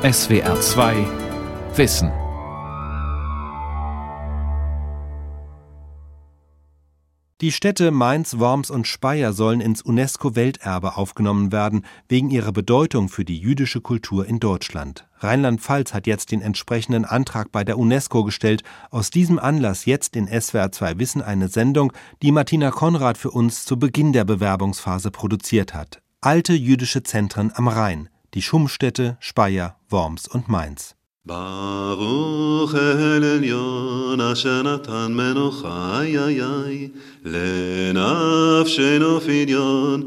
SWR 2 Wissen Die Städte Mainz, Worms und Speyer sollen ins UNESCO-Welterbe aufgenommen werden, wegen ihrer Bedeutung für die jüdische Kultur in Deutschland. Rheinland-Pfalz hat jetzt den entsprechenden Antrag bei der UNESCO gestellt. Aus diesem Anlass jetzt in SWR 2 Wissen eine Sendung, die Martina Konrad für uns zu Beginn der Bewerbungsphase produziert hat. Alte jüdische Zentren am Rhein, die Schummstädte Speyer, Worms und Mainz. Baruch el elyon asher natan menucha ayayay lenafshenu fidyon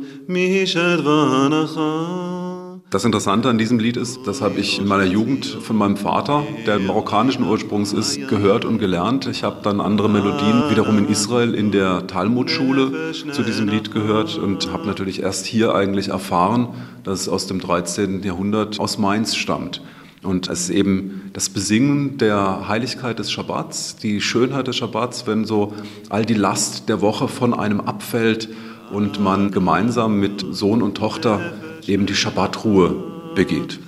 das Interessante an diesem Lied ist, das habe ich in meiner Jugend von meinem Vater, der marokkanischen Ursprungs ist, gehört und gelernt. Ich habe dann andere Melodien wiederum in Israel in der Talmud-Schule zu diesem Lied gehört und habe natürlich erst hier eigentlich erfahren, dass es aus dem 13. Jahrhundert aus Mainz stammt. Und es ist eben das Besingen der Heiligkeit des Schabbats, die Schönheit des Schabbats, wenn so all die Last der Woche von einem abfällt und man gemeinsam mit Sohn und Tochter eben die Schabbatruhe begeht.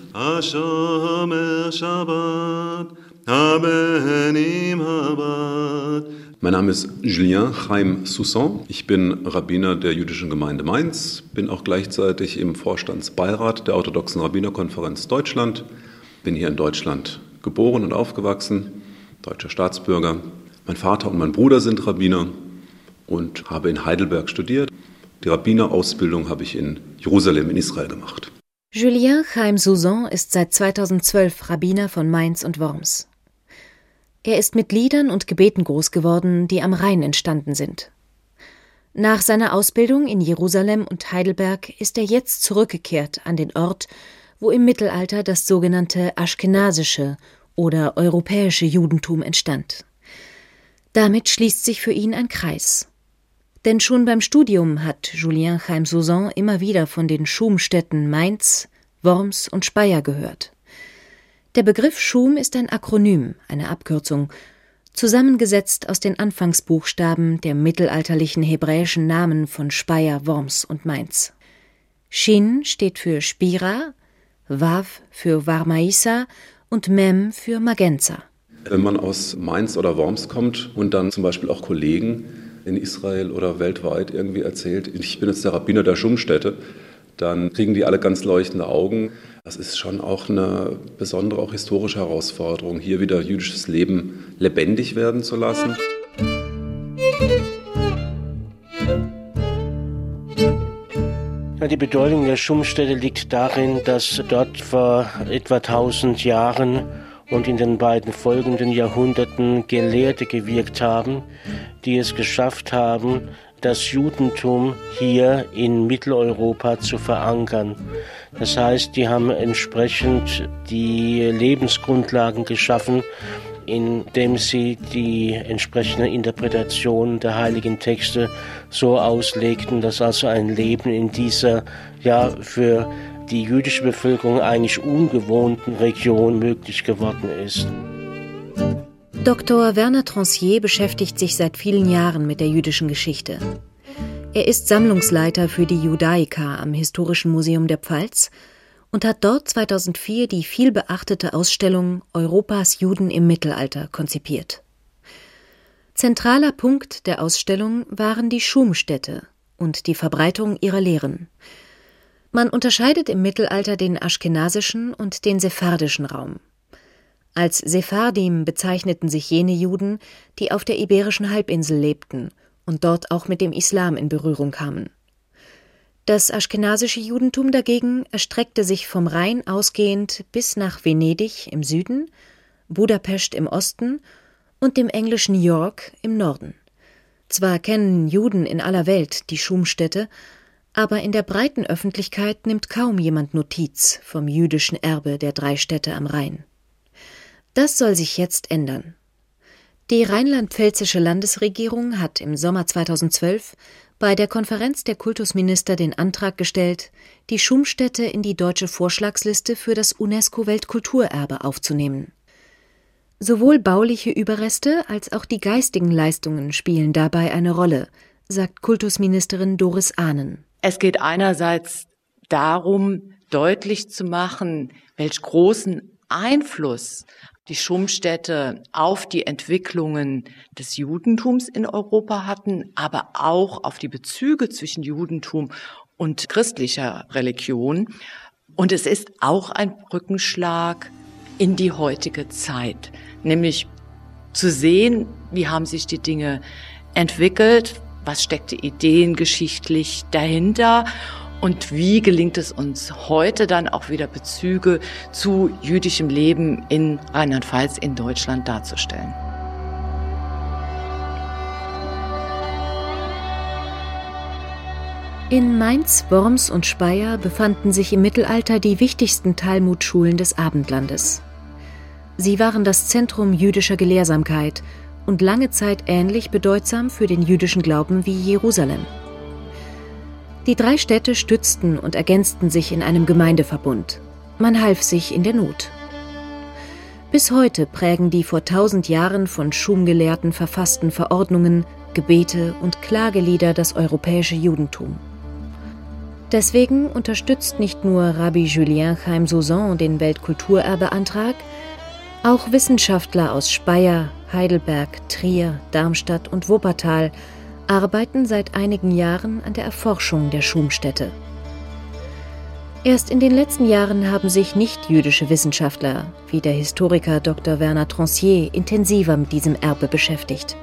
Mein Name ist Julien Chaim Soussan. Ich bin Rabbiner der jüdischen Gemeinde Mainz, bin auch gleichzeitig im Vorstandsbeirat der Orthodoxen Rabbinerkonferenz Deutschland bin hier in Deutschland geboren und aufgewachsen, deutscher Staatsbürger. Mein Vater und mein Bruder sind Rabbiner und habe in Heidelberg studiert. Die Rabbinerausbildung habe ich in Jerusalem in Israel gemacht. Julien Chaim Souzan ist seit 2012 Rabbiner von Mainz und Worms. Er ist mit Liedern und Gebeten groß geworden, die am Rhein entstanden sind. Nach seiner Ausbildung in Jerusalem und Heidelberg ist er jetzt zurückgekehrt an den Ort, wo im Mittelalter das sogenannte aschkenasische oder europäische Judentum entstand. Damit schließt sich für ihn ein Kreis. Denn schon beim Studium hat Julien Chaim Sauzan immer wieder von den Schumstädten Mainz, Worms und Speyer gehört. Der Begriff Schum ist ein Akronym, eine Abkürzung, zusammengesetzt aus den Anfangsbuchstaben der mittelalterlichen hebräischen Namen von Speyer, Worms und Mainz. Shin steht für Spira, Wav für Varmaisa und Mem für Magenza. Wenn man aus Mainz oder Worms kommt und dann zum Beispiel auch Kollegen in Israel oder weltweit irgendwie erzählt, ich bin jetzt der Rabbiner der Schumstätte, dann kriegen die alle ganz leuchtende Augen. Das ist schon auch eine besondere, auch historische Herausforderung, hier wieder jüdisches Leben lebendig werden zu lassen. Die Bedeutung der Schumstätte liegt darin, dass dort vor etwa 1000 Jahren und in den beiden folgenden Jahrhunderten Gelehrte gewirkt haben, die es geschafft haben, das Judentum hier in Mitteleuropa zu verankern. Das heißt, die haben entsprechend die Lebensgrundlagen geschaffen, indem sie die entsprechende Interpretation der heiligen Texte so auslegten, dass also ein Leben in dieser ja für die jüdische Bevölkerung eigentlich ungewohnten Region möglich geworden ist. Dr. Werner Transier beschäftigt sich seit vielen Jahren mit der jüdischen Geschichte. Er ist Sammlungsleiter für die Judaica am Historischen Museum der Pfalz und hat dort 2004 die vielbeachtete Ausstellung Europas Juden im Mittelalter konzipiert. Zentraler Punkt der Ausstellung waren die Schumstädte und die Verbreitung ihrer Lehren. Man unterscheidet im Mittelalter den aschkenasischen und den sephardischen Raum. Als Sephardim bezeichneten sich jene Juden, die auf der iberischen Halbinsel lebten und dort auch mit dem Islam in Berührung kamen. Das aschkenasische Judentum dagegen erstreckte sich vom Rhein ausgehend bis nach Venedig im Süden, Budapest im Osten und dem englischen York im Norden. Zwar kennen Juden in aller Welt die Schumstätte, aber in der breiten Öffentlichkeit nimmt kaum jemand Notiz vom jüdischen Erbe der drei Städte am Rhein. Das soll sich jetzt ändern. Die rheinland-pfälzische Landesregierung hat im Sommer 2012 bei der Konferenz der Kultusminister den Antrag gestellt, die Schumstätte in die deutsche Vorschlagsliste für das UNESCO-Weltkulturerbe aufzunehmen. Sowohl bauliche Überreste als auch die geistigen Leistungen spielen dabei eine Rolle, sagt Kultusministerin Doris Ahnen. Es geht einerseits darum, deutlich zu machen, welch großen Einfluss die Schumstädte auf die Entwicklungen des Judentums in Europa hatten, aber auch auf die Bezüge zwischen Judentum und christlicher Religion. Und es ist auch ein Brückenschlag in die heutige Zeit, nämlich zu sehen, wie haben sich die Dinge entwickelt, was steckte ideengeschichtlich dahinter und wie gelingt es uns heute dann auch wieder Bezüge zu jüdischem Leben in Rheinland-Pfalz in Deutschland darzustellen. In Mainz, Worms und Speyer befanden sich im Mittelalter die wichtigsten Talmudschulen des Abendlandes. Sie waren das Zentrum jüdischer Gelehrsamkeit und lange Zeit ähnlich bedeutsam für den jüdischen Glauben wie Jerusalem. Die drei Städte stützten und ergänzten sich in einem Gemeindeverbund. Man half sich in der Not. Bis heute prägen die vor tausend Jahren von Schumgelehrten verfassten Verordnungen, Gebete und Klagelieder das europäische Judentum. Deswegen unterstützt nicht nur Rabbi Julien Chaim Sauzon den Weltkulturerbeantrag, auch Wissenschaftler aus Speyer, Heidelberg, Trier, Darmstadt und Wuppertal arbeiten seit einigen Jahren an der Erforschung der Schumstätte. Erst in den letzten Jahren haben sich nicht-jüdische Wissenschaftler, wie der Historiker Dr. Werner Trancier, intensiver mit diesem Erbe beschäftigt.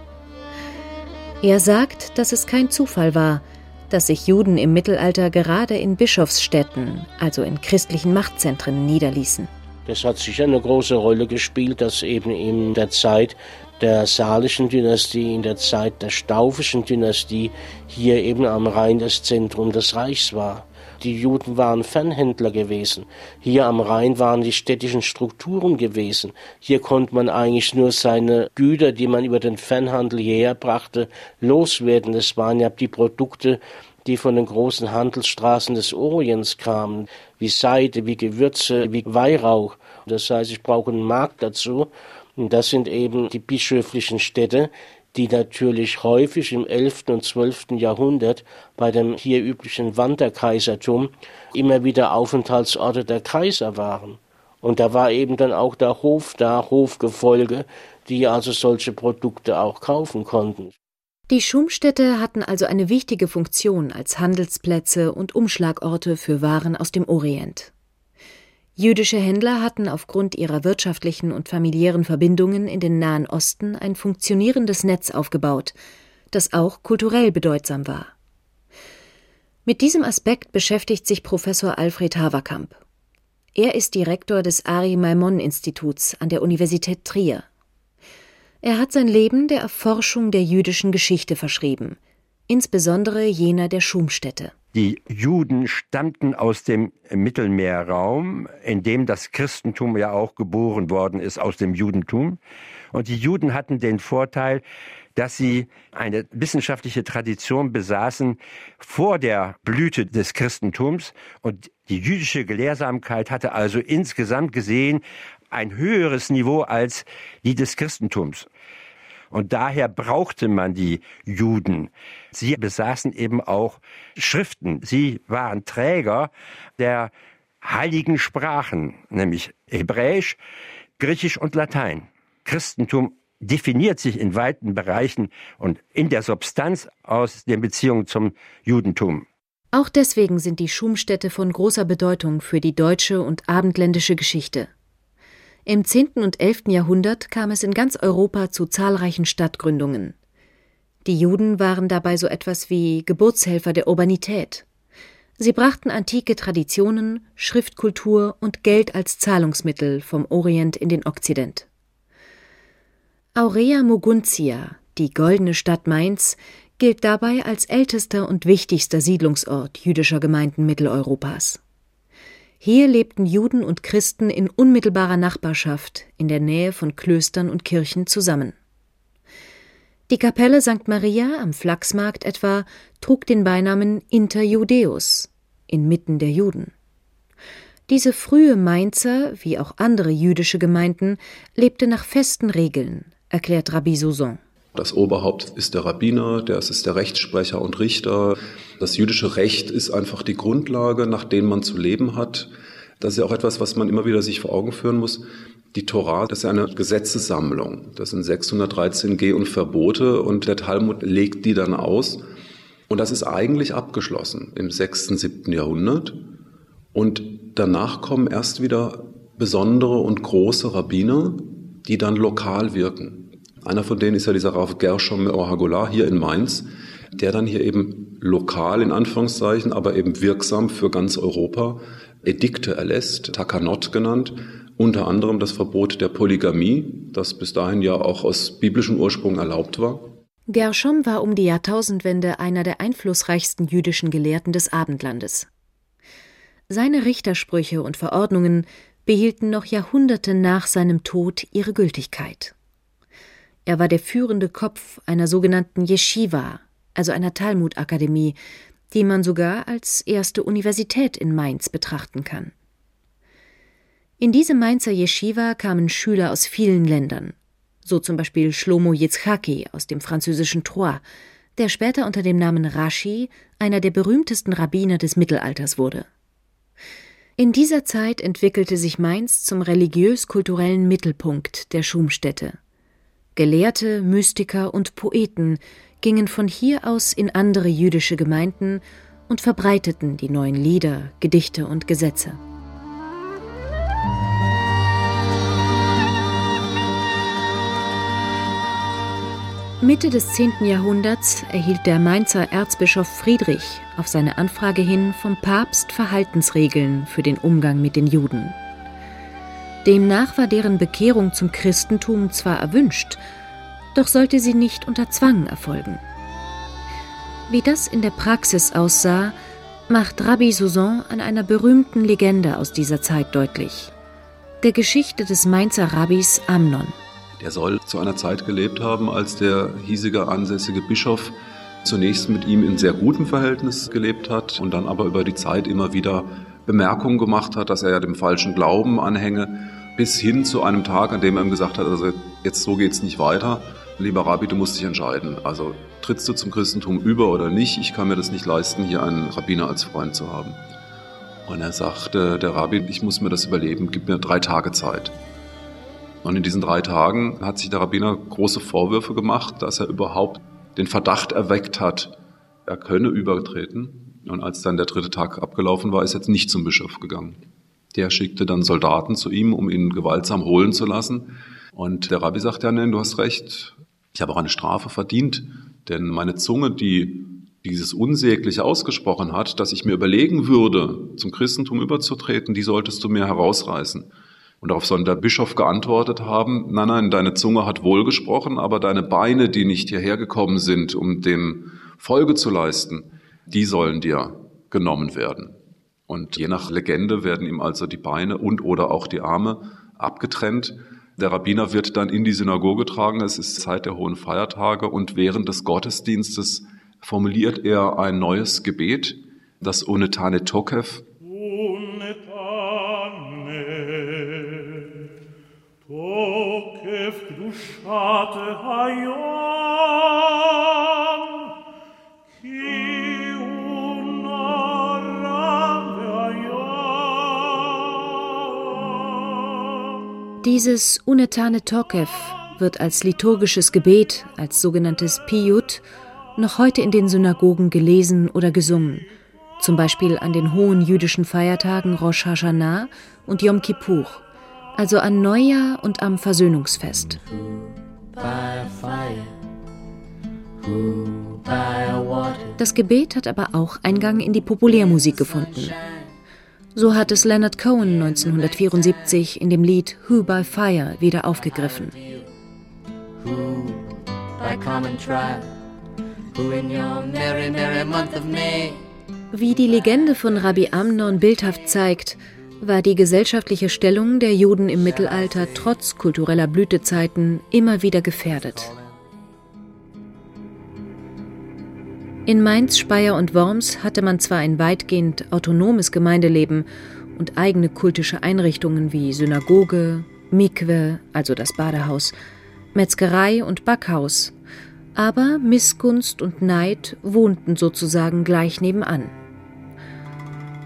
Er sagt, dass es kein Zufall war, dass sich Juden im Mittelalter gerade in Bischofsstädten, also in christlichen Machtzentren, niederließen. Das hat sicher eine große Rolle gespielt, dass eben in der Zeit der Salischen Dynastie, in der Zeit der Staufischen Dynastie hier eben am Rhein das Zentrum des Reichs war. Die Juden waren Fernhändler gewesen. Hier am Rhein waren die städtischen Strukturen gewesen. Hier konnte man eigentlich nur seine Güter, die man über den Fernhandel hierher brachte, loswerden. Das waren ja die Produkte, die von den großen Handelsstraßen des Orients kamen, wie Seide, wie Gewürze, wie Weihrauch. Das heißt, ich brauche einen Markt dazu. Und das sind eben die bischöflichen Städte, die natürlich häufig im 11. und 12. Jahrhundert bei dem hier üblichen Wanderkaisertum immer wieder Aufenthaltsorte der Kaiser waren. Und da war eben dann auch der Hof da, Hofgefolge, die also solche Produkte auch kaufen konnten. Die Schumstädte hatten also eine wichtige Funktion als Handelsplätze und Umschlagorte für Waren aus dem Orient. Jüdische Händler hatten aufgrund ihrer wirtschaftlichen und familiären Verbindungen in den Nahen Osten ein funktionierendes Netz aufgebaut, das auch kulturell bedeutsam war. Mit diesem Aspekt beschäftigt sich Professor Alfred Haverkamp. Er ist Direktor des Ari Maimon Instituts an der Universität Trier. Er hat sein Leben der Erforschung der jüdischen Geschichte verschrieben, insbesondere jener der Schumstätte. Die Juden stammten aus dem Mittelmeerraum, in dem das Christentum ja auch geboren worden ist aus dem Judentum. Und die Juden hatten den Vorteil, dass sie eine wissenschaftliche Tradition besaßen vor der Blüte des Christentums. Und die jüdische Gelehrsamkeit hatte also insgesamt gesehen ein höheres Niveau als die des Christentums. Und daher brauchte man die Juden. Sie besaßen eben auch Schriften. Sie waren Träger der heiligen Sprachen, nämlich Hebräisch, Griechisch und Latein. Christentum definiert sich in weiten Bereichen und in der Substanz aus den Beziehungen zum Judentum. Auch deswegen sind die Schumstädte von großer Bedeutung für die deutsche und abendländische Geschichte. Im 10. und 11. Jahrhundert kam es in ganz Europa zu zahlreichen Stadtgründungen. Die Juden waren dabei so etwas wie Geburtshelfer der Urbanität. Sie brachten antike Traditionen, Schriftkultur und Geld als Zahlungsmittel vom Orient in den Okzident. Aurea Moguntia, die goldene Stadt Mainz, gilt dabei als ältester und wichtigster Siedlungsort jüdischer Gemeinden Mitteleuropas. Hier lebten Juden und Christen in unmittelbarer Nachbarschaft in der Nähe von Klöstern und Kirchen zusammen. Die Kapelle St. Maria am Flachsmarkt etwa trug den Beinamen Inter Judeus, inmitten der Juden. Diese frühe Mainzer, wie auch andere jüdische Gemeinden, lebte nach festen Regeln, erklärt Rabbi Souzon. Das Oberhaupt ist der Rabbiner, der ist der Rechtssprecher und Richter. Das jüdische Recht ist einfach die Grundlage, nach dem man zu leben hat. Das ist ja auch etwas, was man immer wieder sich vor Augen führen muss. Die Torah, das ist eine Gesetzessammlung. Das sind 613 Geh- und Verbote und der Talmud legt die dann aus. Und das ist eigentlich abgeschlossen im 6., 7. Jahrhundert. Und danach kommen erst wieder besondere und große Rabbiner, die dann lokal wirken. Einer von denen ist ja dieser Rav Gershom Meor hier in Mainz, der dann hier eben lokal in Anführungszeichen, aber eben wirksam für ganz Europa Edikte erlässt, Takanot genannt, unter anderem das Verbot der Polygamie, das bis dahin ja auch aus biblischem Ursprung erlaubt war. Gershom war um die Jahrtausendwende einer der einflussreichsten jüdischen Gelehrten des Abendlandes. Seine Richtersprüche und Verordnungen behielten noch Jahrhunderte nach seinem Tod ihre Gültigkeit. Er war der führende Kopf einer sogenannten Yeshiva, also einer Talmudakademie, die man sogar als erste Universität in Mainz betrachten kann. In diese Mainzer Yeshiva kamen Schüler aus vielen Ländern, so zum Beispiel Shlomo Yitzchaki aus dem französischen Troyes, der später unter dem Namen Rashi einer der berühmtesten Rabbiner des Mittelalters wurde. In dieser Zeit entwickelte sich Mainz zum religiös-kulturellen Mittelpunkt der Schumstätte. Gelehrte, Mystiker und Poeten gingen von hier aus in andere jüdische Gemeinden und verbreiteten die neuen Lieder, Gedichte und Gesetze. Mitte des 10. Jahrhunderts erhielt der Mainzer Erzbischof Friedrich auf seine Anfrage hin vom Papst Verhaltensregeln für den Umgang mit den Juden. Demnach war deren Bekehrung zum Christentum zwar erwünscht, doch sollte sie nicht unter Zwang erfolgen. Wie das in der Praxis aussah, macht Rabbi Souzan an einer berühmten Legende aus dieser Zeit deutlich, der Geschichte des Mainzer Rabbis Amnon. Der soll zu einer Zeit gelebt haben, als der hiesige ansässige Bischof zunächst mit ihm in sehr gutem Verhältnis gelebt hat und dann aber über die Zeit immer wieder Bemerkungen gemacht hat, dass er ja dem falschen Glauben anhänge, bis hin zu einem Tag, an dem er ihm gesagt hat, also jetzt so geht's nicht weiter. Lieber Rabbi, du musst dich entscheiden. Also trittst du zum Christentum über oder nicht? Ich kann mir das nicht leisten, hier einen Rabbiner als Freund zu haben. Und er sagte, der Rabbi, ich muss mir das überleben, gib mir drei Tage Zeit. Und in diesen drei Tagen hat sich der Rabbiner große Vorwürfe gemacht, dass er überhaupt den Verdacht erweckt hat, er könne übertreten. Und als dann der dritte Tag abgelaufen war, ist jetzt nicht zum Bischof gegangen. Der schickte dann Soldaten zu ihm, um ihn gewaltsam holen zu lassen. Und der Rabbi sagt, ja, nein, du hast recht, ich habe auch eine Strafe verdient, denn meine Zunge, die dieses Unsägliche ausgesprochen hat, dass ich mir überlegen würde, zum Christentum überzutreten, die solltest du mir herausreißen. Und darauf soll der Bischof geantwortet haben, nein, nein, deine Zunge hat wohl gesprochen, aber deine Beine, die nicht hierher gekommen sind, um dem Folge zu leisten, die sollen dir genommen werden. Und je nach Legende werden ihm also die Beine und oder auch die Arme abgetrennt. Der Rabbiner wird dann in die Synagoge getragen, es ist Zeit der hohen Feiertage und während des Gottesdienstes formuliert er ein neues Gebet, das Unetane Tokev, Dieses Unetane Tokev wird als liturgisches Gebet, als sogenanntes Piyut, noch heute in den Synagogen gelesen oder gesungen, zum Beispiel an den hohen jüdischen Feiertagen Rosh Hashanah und Yom Kippur also an Neujahr und am Versöhnungsfest. Das Gebet hat aber auch Eingang in die Populärmusik gefunden. So hat es Leonard Cohen 1974 in dem Lied Who by Fire wieder aufgegriffen. Wie die Legende von Rabbi Amnon bildhaft zeigt, war die gesellschaftliche Stellung der Juden im Mittelalter trotz kultureller Blütezeiten immer wieder gefährdet. In Mainz, Speyer und Worms hatte man zwar ein weitgehend autonomes Gemeindeleben und eigene kultische Einrichtungen wie Synagoge, Mikwe, also das Badehaus, Metzgerei und Backhaus, aber Missgunst und Neid wohnten sozusagen gleich nebenan.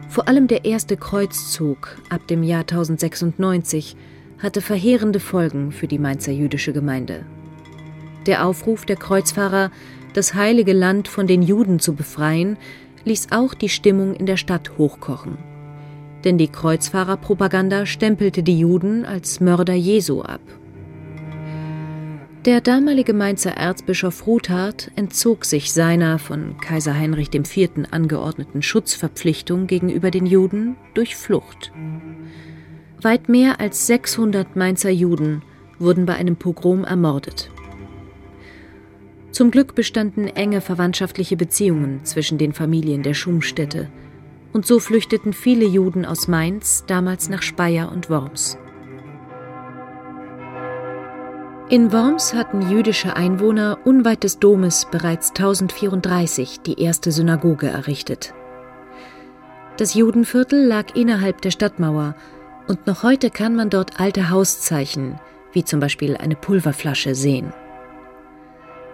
Vor allem der erste Kreuzzug ab dem Jahr 1096 hatte verheerende Folgen für die Mainzer jüdische Gemeinde. Der Aufruf der Kreuzfahrer, das heilige Land von den Juden zu befreien, ließ auch die Stimmung in der Stadt hochkochen. Denn die Kreuzfahrerpropaganda stempelte die Juden als Mörder Jesu ab. Der damalige Mainzer Erzbischof Ruthard entzog sich seiner von Kaiser Heinrich IV. angeordneten Schutzverpflichtung gegenüber den Juden durch Flucht. Weit mehr als 600 Mainzer Juden wurden bei einem Pogrom ermordet. Zum Glück bestanden enge verwandtschaftliche Beziehungen zwischen den Familien der Schumstädte, und so flüchteten viele Juden aus Mainz damals nach Speyer und Worms. In Worms hatten jüdische Einwohner unweit des Domes bereits 1034 die erste Synagoge errichtet. Das Judenviertel lag innerhalb der Stadtmauer und noch heute kann man dort alte Hauszeichen, wie zum Beispiel eine Pulverflasche, sehen.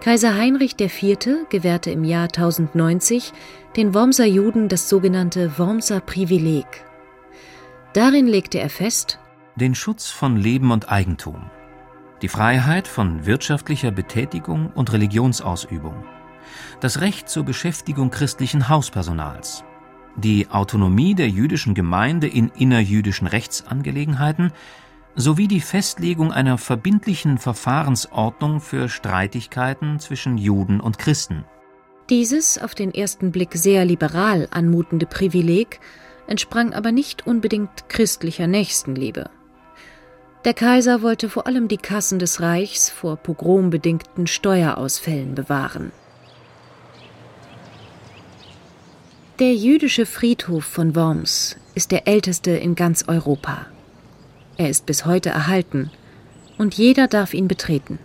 Kaiser Heinrich IV. gewährte im Jahr 1090 den Wormser Juden das sogenannte Wormser Privileg. Darin legte er fest, den Schutz von Leben und Eigentum, die Freiheit von wirtschaftlicher Betätigung und Religionsausübung, das Recht zur Beschäftigung christlichen Hauspersonals, die Autonomie der jüdischen Gemeinde in innerjüdischen Rechtsangelegenheiten sowie die Festlegung einer verbindlichen Verfahrensordnung für Streitigkeiten zwischen Juden und Christen. Dieses auf den ersten Blick sehr liberal anmutende Privileg entsprang aber nicht unbedingt christlicher Nächstenliebe. Der Kaiser wollte vor allem die Kassen des Reichs vor pogrombedingten Steuerausfällen bewahren. Der jüdische Friedhof von Worms ist der älteste in ganz Europa. Er ist bis heute erhalten und jeder darf ihn betreten.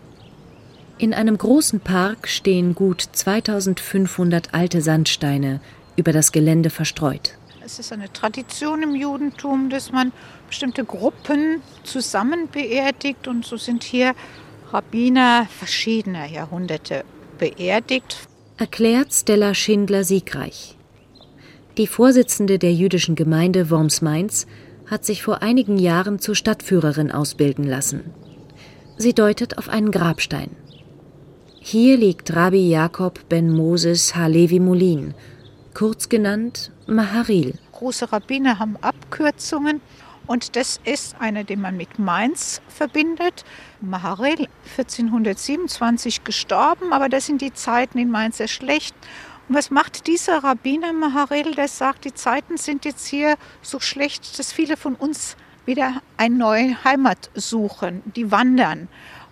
In einem großen Park stehen gut 2500 alte Sandsteine über das Gelände verstreut. Es ist eine Tradition im Judentum, dass man bestimmte Gruppen zusammen beerdigt und so sind hier Rabbiner verschiedener Jahrhunderte beerdigt. Erklärt Stella Schindler siegreich. Die Vorsitzende der jüdischen Gemeinde Worms-Mainz hat sich vor einigen Jahren zur Stadtführerin ausbilden lassen. Sie deutet auf einen Grabstein. Hier liegt Rabbi Jakob ben Moses Halevi Molin, kurz genannt Maharil. Große Rabbiner haben Abkürzungen und das ist eine, die man mit Mainz verbindet. Maharil 1427 gestorben, aber das sind die Zeiten in Mainz sehr schlecht. Und was macht dieser Rabbiner Maharel, der sagt, die Zeiten sind jetzt hier so schlecht, dass viele von uns wieder eine neue Heimat suchen, die wandern.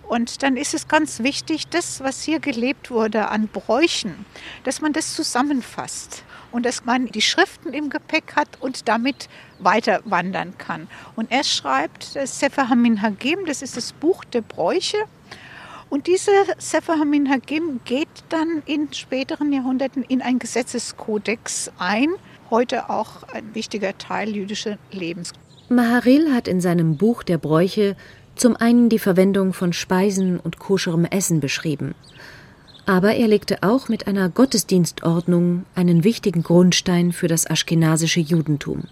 Und dann ist es ganz wichtig, das, was hier gelebt wurde an Bräuchen, dass man das zusammenfasst und dass man die Schriften im Gepäck hat und damit weiter wandern kann. Und er schreibt das Sefer Hamin Hagim, das ist das Buch der Bräuche. Und diese Sefer Hamin Hagim geht dann in späteren Jahrhunderten in ein Gesetzeskodex ein, heute auch ein wichtiger Teil jüdischen Lebens. Maharil hat in seinem Buch der Bräuche zum einen die Verwendung von Speisen und koscherem Essen beschrieben. Aber er legte auch mit einer Gottesdienstordnung einen wichtigen Grundstein für das aschkenasische Judentum.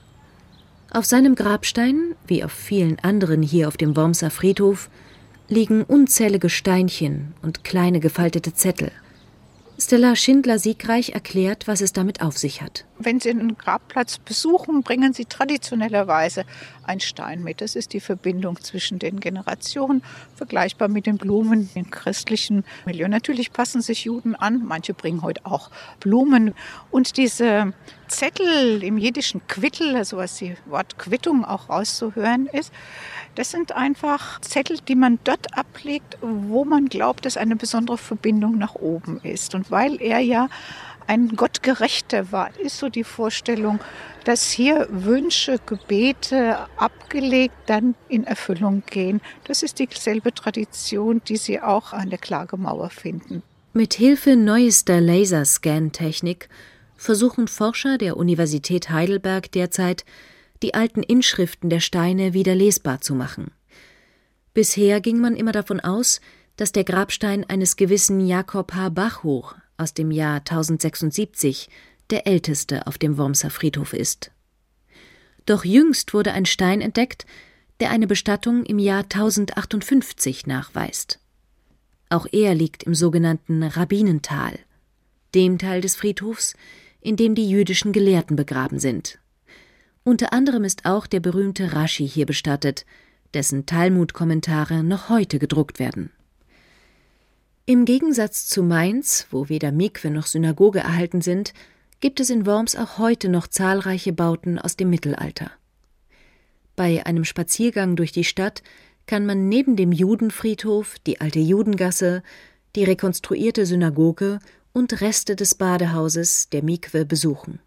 Auf seinem Grabstein, wie auf vielen anderen hier auf dem Wormser Friedhof, liegen unzählige Steinchen und kleine gefaltete Zettel. Stella Schindler-Siegreich erklärt, was es damit auf sich hat. Wenn Sie einen Grabplatz besuchen, bringen Sie traditionellerweise einen Stein mit. Das ist die Verbindung zwischen den Generationen, vergleichbar mit den Blumen im christlichen Milieu. Natürlich passen sich Juden an, manche bringen heute auch Blumen. Und diese Zettel im jiddischen Quittel, also was die Wort Quittung auch rauszuhören ist, das sind einfach Zettel, die man dort ablegt, wo man glaubt, dass eine besondere Verbindung nach oben ist. Und weil er ja ein Gottgerechter war, ist so die Vorstellung, dass hier Wünsche, Gebete abgelegt dann in Erfüllung gehen. Das ist dieselbe Tradition, die Sie auch an der Klagemauer finden. Mit Hilfe neuester Laserscan-Technik versuchen Forscher der Universität Heidelberg derzeit, die alten Inschriften der Steine wieder lesbar zu machen. Bisher ging man immer davon aus, dass der Grabstein eines gewissen Jakob H. Bachhoch aus dem Jahr 1076 der älteste auf dem Wormser Friedhof ist. Doch jüngst wurde ein Stein entdeckt, der eine Bestattung im Jahr 1058 nachweist. Auch er liegt im sogenannten Rabbinental, dem Teil des Friedhofs, in dem die jüdischen Gelehrten begraben sind. Unter anderem ist auch der berühmte Rashi hier bestattet, dessen Talmud-Kommentare noch heute gedruckt werden. Im Gegensatz zu Mainz, wo weder Mikwe noch Synagoge erhalten sind, gibt es in Worms auch heute noch zahlreiche Bauten aus dem Mittelalter. Bei einem Spaziergang durch die Stadt kann man neben dem Judenfriedhof die alte Judengasse, die rekonstruierte Synagoge und Reste des Badehauses der Mikwe besuchen.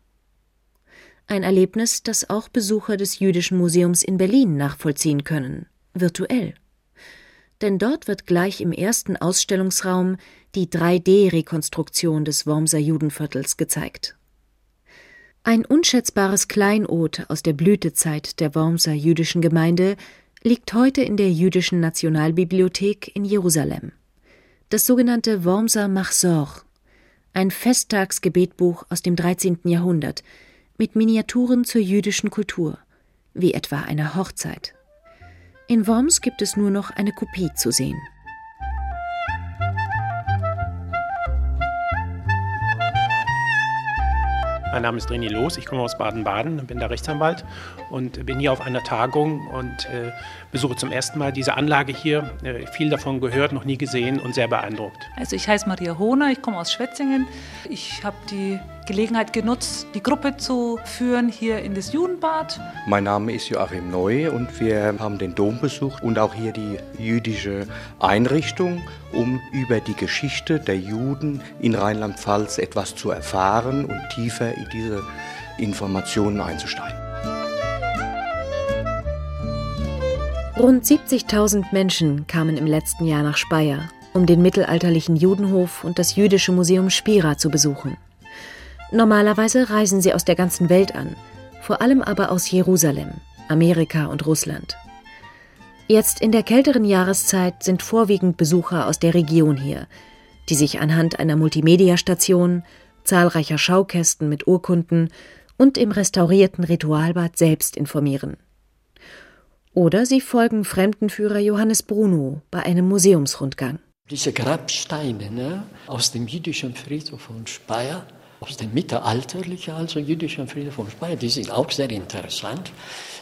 Ein Erlebnis, das auch Besucher des Jüdischen Museums in Berlin nachvollziehen können, virtuell. Denn dort wird gleich im ersten Ausstellungsraum die 3D-Rekonstruktion des Wormser Judenviertels gezeigt. Ein unschätzbares Kleinod aus der Blütezeit der Wormser jüdischen Gemeinde liegt heute in der Jüdischen Nationalbibliothek in Jerusalem. Das sogenannte Wormser Machsor, ein Festtagsgebetbuch aus dem 13. Jahrhundert mit Miniaturen zur jüdischen Kultur, wie etwa einer Hochzeit. In Worms gibt es nur noch eine Kopie zu sehen. Mein Name ist René Loos, ich komme aus Baden-Baden, bin da Rechtsanwalt und bin hier auf einer Tagung und äh, besuche zum ersten Mal diese Anlage hier. Äh, viel davon gehört, noch nie gesehen und sehr beeindruckt. Also ich heiße Maria Hohner, ich komme aus Schwetzingen. Ich habe die Gelegenheit genutzt, die Gruppe zu führen hier in das Judenbad. Mein Name ist Joachim Neu und wir haben den Dom besucht und auch hier die jüdische Einrichtung, um über die Geschichte der Juden in Rheinland-Pfalz etwas zu erfahren und tiefer in diese Informationen einzusteigen. Rund 70.000 Menschen kamen im letzten Jahr nach Speyer, um den mittelalterlichen Judenhof und das Jüdische Museum Spira zu besuchen. Normalerweise reisen sie aus der ganzen Welt an, vor allem aber aus Jerusalem, Amerika und Russland. Jetzt in der kälteren Jahreszeit sind vorwiegend Besucher aus der Region hier, die sich anhand einer Multimedia-Station, zahlreicher Schaukästen mit Urkunden und im restaurierten Ritualbad selbst informieren. Oder sie folgen Fremdenführer Johannes Bruno bei einem Museumsrundgang. Diese Grabsteine ne, aus dem jüdischen Friedhof von Speyer, aus dem mittelalterlichen, also jüdischen Friedhof von Speyer, die sind auch sehr interessant,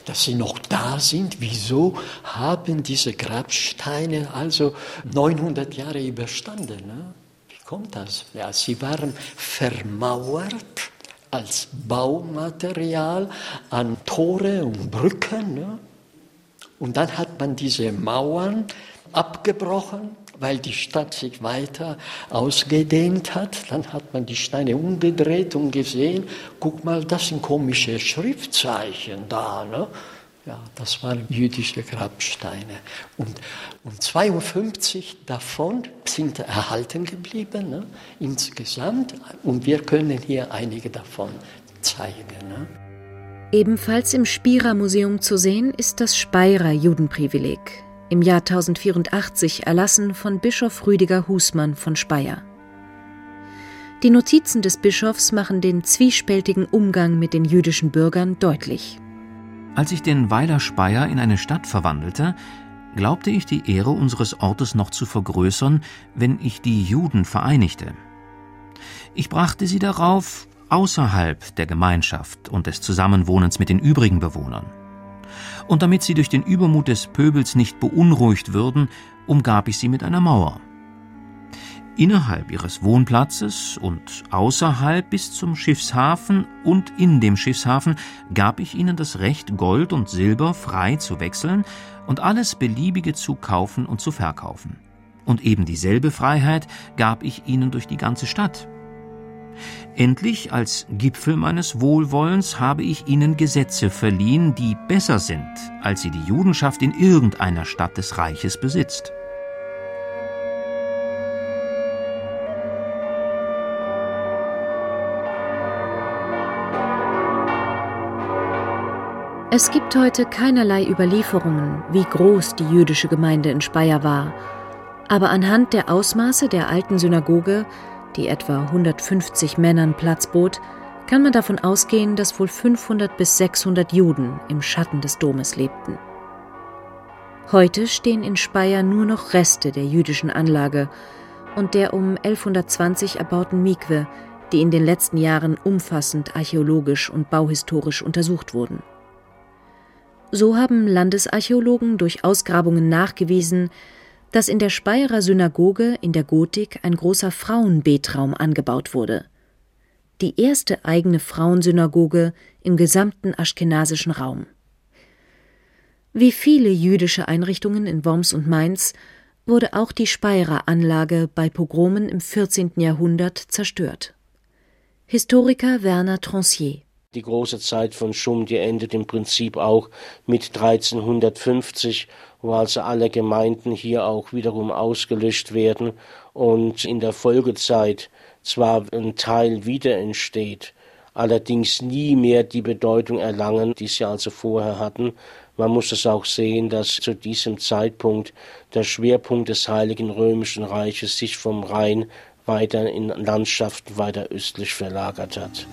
dass sie noch da sind. Wieso haben diese Grabsteine also 900 Jahre überstanden? Ne? Wie kommt das? Ja, sie waren vermauert als Baumaterial an Tore und Brücken. Ne? Und dann hat man diese Mauern abgebrochen, weil die Stadt sich weiter ausgedehnt hat. Dann hat man die Steine umgedreht und gesehen, guck mal, das sind komische Schriftzeichen da. Ne? Ja, das waren jüdische Grabsteine. Und, und 52 davon sind erhalten geblieben, ne? insgesamt. Und wir können hier einige davon zeigen. Ne? Ebenfalls im Spira Museum zu sehen ist das Speyerer Judenprivileg, im Jahr 1084 erlassen von Bischof Rüdiger Husmann von Speyer. Die Notizen des Bischofs machen den zwiespältigen Umgang mit den jüdischen Bürgern deutlich. Als ich den Weiler Speyer in eine Stadt verwandelte, glaubte ich die Ehre unseres Ortes noch zu vergrößern, wenn ich die Juden vereinigte. Ich brachte sie darauf, außerhalb der Gemeinschaft und des Zusammenwohnens mit den übrigen Bewohnern. Und damit sie durch den Übermut des Pöbels nicht beunruhigt würden, umgab ich sie mit einer Mauer. Innerhalb ihres Wohnplatzes und außerhalb bis zum Schiffshafen und in dem Schiffshafen gab ich ihnen das Recht, Gold und Silber frei zu wechseln und alles Beliebige zu kaufen und zu verkaufen. Und eben dieselbe Freiheit gab ich ihnen durch die ganze Stadt, Endlich, als Gipfel meines Wohlwollens, habe ich ihnen Gesetze verliehen, die besser sind, als sie die Judenschaft in irgendeiner Stadt des Reiches besitzt. Es gibt heute keinerlei Überlieferungen, wie groß die jüdische Gemeinde in Speyer war, aber anhand der Ausmaße der alten Synagoge die etwa 150 Männern Platz bot, kann man davon ausgehen, dass wohl 500 bis 600 Juden im Schatten des Domes lebten. Heute stehen in Speyer nur noch Reste der jüdischen Anlage und der um 1120 erbauten Mikwe, die in den letzten Jahren umfassend archäologisch und bauhistorisch untersucht wurden. So haben Landesarchäologen durch Ausgrabungen nachgewiesen, dass in der Speyerer Synagoge in der Gotik ein großer Frauenbetraum angebaut wurde. Die erste eigene Frauensynagoge im gesamten aschkenasischen Raum. Wie viele jüdische Einrichtungen in Worms und Mainz wurde auch die Speyerer Anlage bei Pogromen im 14. Jahrhundert zerstört. Historiker Werner Trancier die große Zeit von Schum, die endet im Prinzip auch mit 1350, wo also alle Gemeinden hier auch wiederum ausgelöscht werden und in der Folgezeit zwar ein Teil wieder entsteht, allerdings nie mehr die Bedeutung erlangen, die sie also vorher hatten. Man muss es auch sehen, dass zu diesem Zeitpunkt der Schwerpunkt des Heiligen Römischen Reiches sich vom Rhein weiter in Landschaften weiter östlich verlagert hat.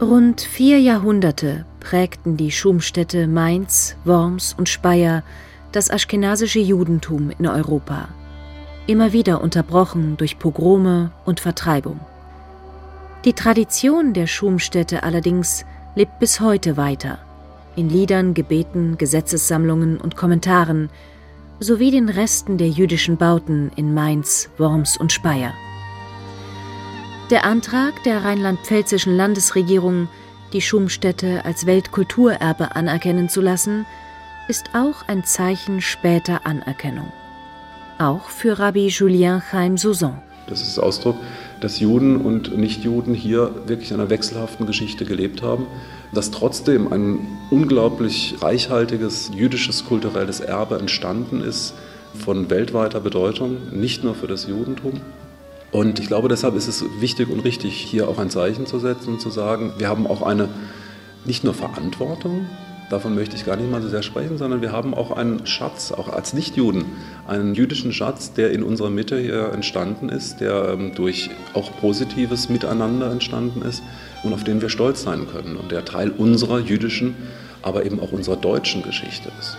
Rund vier Jahrhunderte prägten die Schumstädte Mainz, Worms und Speyer das aschkenasische Judentum in Europa, immer wieder unterbrochen durch Pogrome und Vertreibung. Die Tradition der Schumstädte allerdings lebt bis heute weiter, in Liedern, Gebeten, Gesetzessammlungen und Kommentaren, sowie den Resten der jüdischen Bauten in Mainz, Worms und Speyer. Der Antrag der rheinland-pfälzischen Landesregierung, die Schumstätte als Weltkulturerbe anerkennen zu lassen, ist auch ein Zeichen später Anerkennung. Auch für Rabbi Julien Chaim Souzon. Das ist Ausdruck, dass Juden und Nichtjuden hier wirklich in einer wechselhaften Geschichte gelebt haben, dass trotzdem ein unglaublich reichhaltiges jüdisches kulturelles Erbe entstanden ist von weltweiter Bedeutung, nicht nur für das Judentum, und ich glaube, deshalb ist es wichtig und richtig, hier auch ein Zeichen zu setzen und zu sagen, wir haben auch eine nicht nur Verantwortung, davon möchte ich gar nicht mal so sehr sprechen, sondern wir haben auch einen Schatz, auch als Nichtjuden, einen jüdischen Schatz, der in unserer Mitte hier entstanden ist, der ähm, durch auch positives Miteinander entstanden ist und auf den wir stolz sein können und der Teil unserer jüdischen, aber eben auch unserer deutschen Geschichte ist.